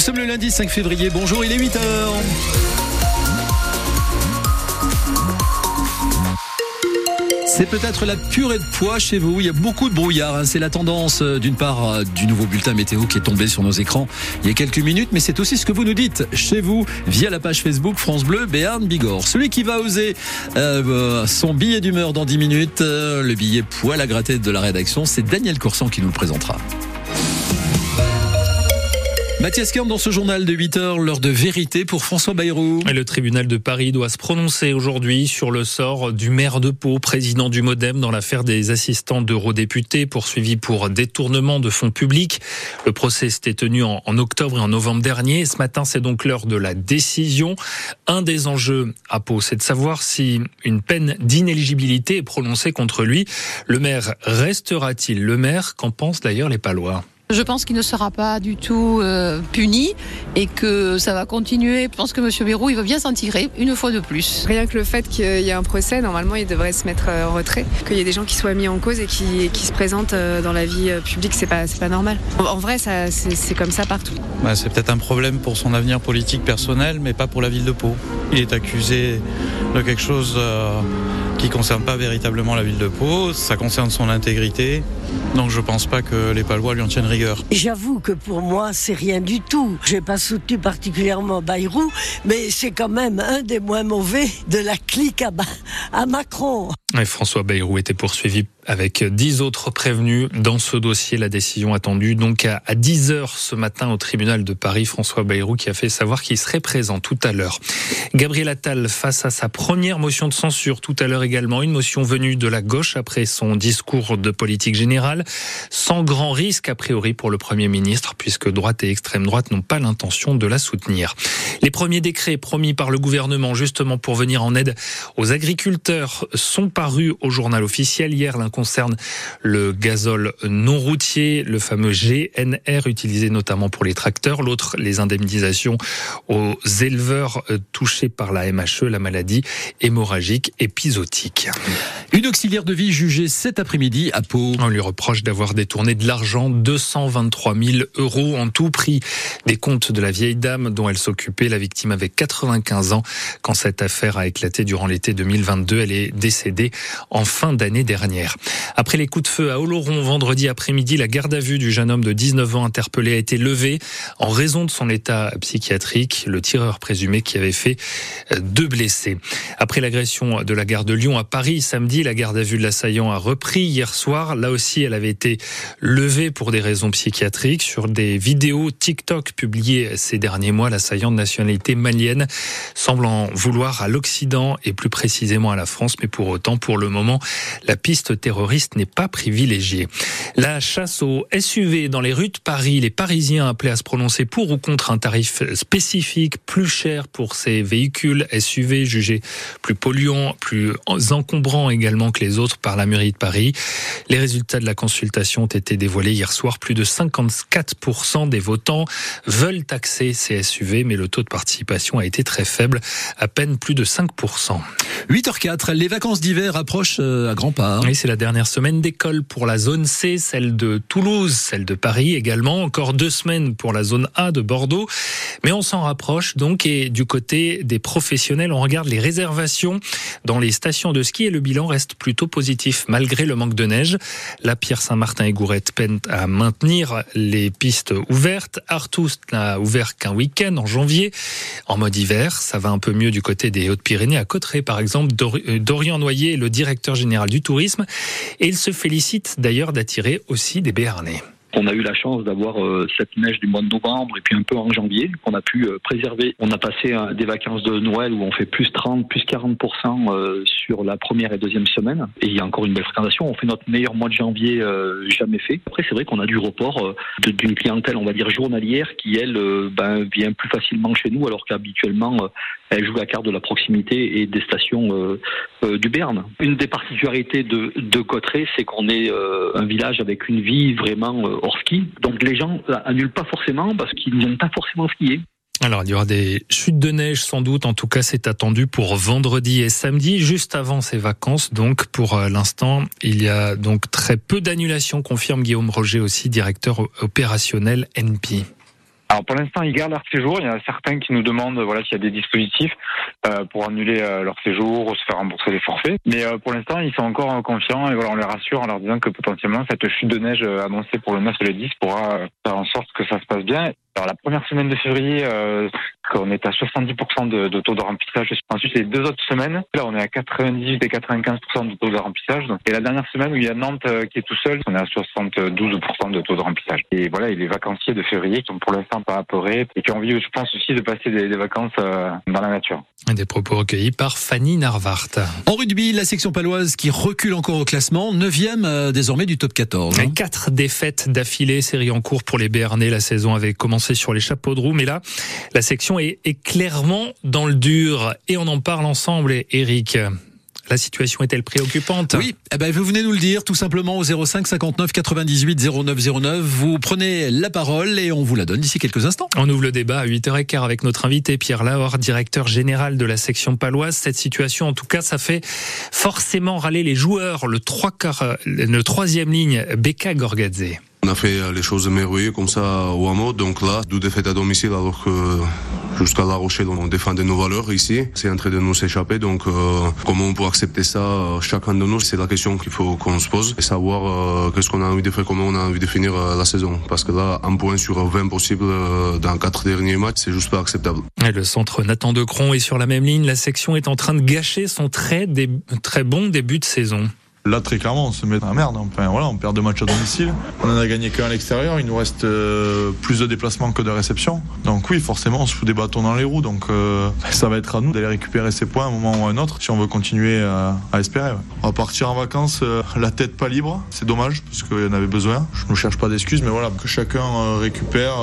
Nous sommes le lundi 5 février. Bonjour, il est 8 heures. C'est peut-être la purée de poids chez vous. Il y a beaucoup de brouillard. Hein. C'est la tendance euh, d'une part euh, du nouveau bulletin météo qui est tombé sur nos écrans il y a quelques minutes, mais c'est aussi ce que vous nous dites chez vous via la page Facebook France Bleu Béarn Bigorre. Celui qui va oser euh, son billet d'humeur dans 10 minutes, le billet poil à gratter de la rédaction, c'est Daniel Corsan qui nous le présentera. Mathias Kern dans ce journal de 8 heures, l'heure de vérité pour François Bayrou. le tribunal de Paris doit se prononcer aujourd'hui sur le sort du maire de Pau, président du Modem dans l'affaire des assistants d'eurodéputés poursuivis pour détournement de fonds publics. Le procès s'était tenu en, octobre et en novembre dernier. Ce matin, c'est donc l'heure de la décision. Un des enjeux à Pau, c'est de savoir si une peine d'inéligibilité est prononcée contre lui. Le maire restera-t-il le maire? Qu'en pensent d'ailleurs les Palois? Je pense qu'il ne sera pas du tout euh, puni et que ça va continuer. Je pense que M. Bérou, il va bien s'en tirer une fois de plus. Rien que le fait qu'il y ait un procès, normalement, il devrait se mettre euh, en retrait. Qu'il y ait des gens qui soient mis en cause et qui, qui se présentent euh, dans la vie publique, c'est pas, pas normal. En vrai, c'est comme ça partout. Bah, c'est peut-être un problème pour son avenir politique personnel, mais pas pour la ville de Pau. Il est accusé de quelque chose qui ne concerne pas véritablement la ville de Pau, ça concerne son intégrité. Donc je ne pense pas que les Palois lui en tiennent rigueur. J'avoue que pour moi, c'est rien du tout. Je n'ai pas soutenu particulièrement Bayrou, mais c'est quand même un des moins mauvais de la clique à, à Macron. François Bayrou était poursuivi avec dix autres prévenus dans ce dossier. La décision attendue donc à 10 heures ce matin au tribunal de Paris. François Bayrou qui a fait savoir qu'il serait présent tout à l'heure. Gabriel Attal face à sa première motion de censure tout à l'heure également. Une motion venue de la gauche après son discours de politique générale. Sans grand risque a priori pour le Premier ministre puisque droite et extrême droite n'ont pas l'intention de la soutenir. Les premiers décrets promis par le gouvernement justement pour venir en aide aux agriculteurs sont paru au journal officiel hier. L'un concerne le gazole non routier, le fameux GNR utilisé notamment pour les tracteurs. L'autre, les indemnisations aux éleveurs touchés par la MHE, la maladie hémorragique épisodique. Une auxiliaire de vie jugée cet après-midi à Pau. On lui reproche d'avoir détourné de l'argent, 223 000 euros en tout prix des comptes de la vieille dame dont elle s'occupait. La victime avait 95 ans quand cette affaire a éclaté durant l'été 2022. Elle est décédée en fin d'année dernière. Après les coups de feu à Oloron vendredi après-midi, la garde à vue du jeune homme de 19 ans interpellé a été levée en raison de son état psychiatrique, le tireur présumé qui avait fait euh, deux blessés. Après l'agression de la gare de Lyon à Paris samedi, la garde à vue de l'assaillant a repris hier soir. Là aussi, elle avait été levée pour des raisons psychiatriques. Sur des vidéos TikTok publiées ces derniers mois, l'assaillant de nationalité malienne semble en vouloir à l'Occident et plus précisément à la France, mais pour autant, pour le moment, la piste terroriste n'est pas privilégiée. La chasse aux SUV dans les rues de Paris, les Parisiens appelés à se prononcer pour ou contre un tarif spécifique plus cher pour ces véhicules SUV jugés plus polluants, plus encombrants également que les autres par la mairie de Paris. Les résultats de la consultation ont été dévoilés hier soir. Plus de 54% des votants veulent taxer ces SUV, mais le taux de participation a été très faible, à peine plus de 5%. 8h04, les vacances d'hiver approche euh, à grands pas. Oui, c'est la dernière semaine d'école pour la zone C, celle de Toulouse, celle de Paris également. Encore deux semaines pour la zone A de Bordeaux. Mais on s'en rapproche donc et du côté des professionnels, on regarde les réservations dans les stations de ski et le bilan reste plutôt positif malgré le manque de neige. La Pierre Saint-Martin et Gourette peinent à maintenir les pistes ouvertes. Artus n'a ouvert qu'un week-end en janvier. En mode hiver, ça va un peu mieux du côté des Hautes-Pyrénées, à Cotteret par exemple. Euh, Dorian Noyer le directeur général du tourisme, et il se félicite d'ailleurs d'attirer aussi des Béarnais. On a eu la chance d'avoir euh, cette neige du mois de novembre et puis un peu en janvier qu'on a pu euh, préserver. On a passé euh, des vacances de Noël où on fait plus 30, plus 40% sur la première et deuxième semaine. Et il y a encore une belle fréquentation. On fait notre meilleur mois de janvier jamais fait. Après, c'est vrai qu'on a du report d'une clientèle, on va dire journalière, qui elle ben, vient plus facilement chez nous alors qu'habituellement elle joue la carte de la proximité et des stations du Berne. Une des particularités de, de Cotteret, c'est qu'on est un village avec une vie vraiment hors ski. Donc les gens annulent pas forcément parce qu'ils n'ont pas forcément skié. Alors, il y aura des chutes de neige sans doute. En tout cas, c'est attendu pour vendredi et samedi, juste avant ces vacances. Donc, pour euh, l'instant, il y a donc très peu d'annulations, confirme Guillaume Roger aussi, directeur opérationnel NP. Alors pour l'instant, ils gardent leur séjour. Il y en a certains qui nous demandent voilà s'il y a des dispositifs euh, pour annuler euh, leur séjour ou se faire rembourser les forfaits. Mais euh, pour l'instant, ils sont encore confiants et voilà, on les rassure en leur disant que potentiellement cette chute de neige annoncée pour le 9 et le 10 pourra faire en sorte que ça se passe bien. Alors la première semaine de février, euh, on est à 70% de, de, taux de remplissage. Ensuite, les deux autres semaines, là on est à 98 et 95% de taux de remplissage. Et la dernière semaine où il y a Nantes euh, qui est tout seul, on est à 72% de taux de remplissage. Et voilà, et les vacanciers de février qui sont pour l'instant pas apeurés et qui ont envie, je pense aussi, de passer des, des vacances euh, dans la nature. Des propos recueillis par Fanny Narvart. En rugby, la section paloise qui recule encore au classement, 9e euh, désormais du top 14. Hein. Quatre défaites d'affilée, série en cours pour les Béarnais. La saison avait commencé sur les chapeaux de roue, mais là, la section est, est clairement dans le dur. Et on en parle ensemble, Eric. La situation est-elle préoccupante? Oui, eh ben vous venez nous le dire tout simplement au 05 59 98 09 09. Vous prenez la parole et on vous la donne d'ici quelques instants. On ouvre le débat à 8h15 avec notre invité Pierre Laure, directeur général de la section paloise. Cette situation, en tout cas, ça fait forcément râler les joueurs. Le, trois le troisième ligne, Beka Gorgadze. On a fait les choses merveilleuses comme ça au hameau. Donc là, deux défaites à domicile alors que jusqu'à La Rochelle, on défendait nos valeurs ici. C'est en train de nous s'échapper. Donc euh, comment on peut accepter ça euh, chacun de nous? C'est la question qu'il faut qu'on se pose et savoir euh, qu'est-ce qu'on a envie de faire, comment on a envie de finir euh, la saison. Parce que là, un point sur 20 possible euh, dans quatre derniers matchs, c'est juste pas acceptable. Le centre Nathan Decron est sur la même ligne. La section est en train de gâcher son très, très bon début de saison. Là, très clairement, on se met dans la merde. Enfin, voilà, on perd deux matchs à domicile. On en a gagné qu'un à l'extérieur. Il nous reste euh, plus de déplacements que de réceptions. Donc oui, forcément, on se fout des bâtons dans les roues. Donc euh, ça va être à nous d'aller récupérer ces points à un moment ou à un autre si on veut continuer à, espérer. On va partir en vacances euh, la tête pas libre. C'est dommage parce qu'il y en avait besoin. Je ne cherche pas d'excuses, mais voilà, que chacun récupère,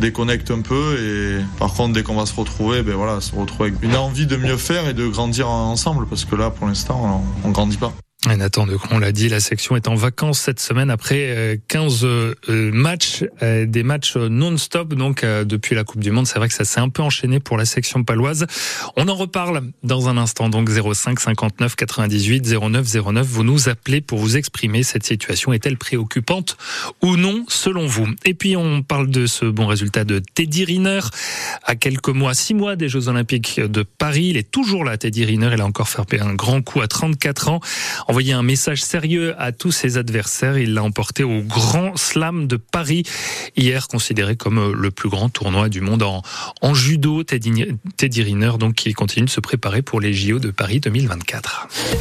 déconnecte un peu. Et par contre, dès qu'on va se retrouver, ben voilà, se retrouver avec une envie de mieux faire et de grandir ensemble. Parce que là, pour l'instant, on, on grandit pas. Et Nathan Decron l'a dit, la section est en vacances cette semaine après 15 matchs, des matchs non-stop donc depuis la Coupe du Monde. C'est vrai que ça s'est un peu enchaîné pour la section paloise. On en reparle dans un instant. Donc 05 59 98 09 09. Vous nous appelez pour vous exprimer. Cette situation est-elle préoccupante ou non selon vous? Et puis on parle de ce bon résultat de Teddy Riner à quelques mois, six mois des Jeux Olympiques de Paris. Il est toujours là, Teddy Riner. Il a encore fait un grand coup à 34 ans envoyé un message sérieux à tous ses adversaires. Il l'a emporté au Grand Slam de Paris, hier considéré comme le plus grand tournoi du monde en, en judo. Teddy, Teddy Riner, donc, qui continue de se préparer pour les JO de Paris 2024.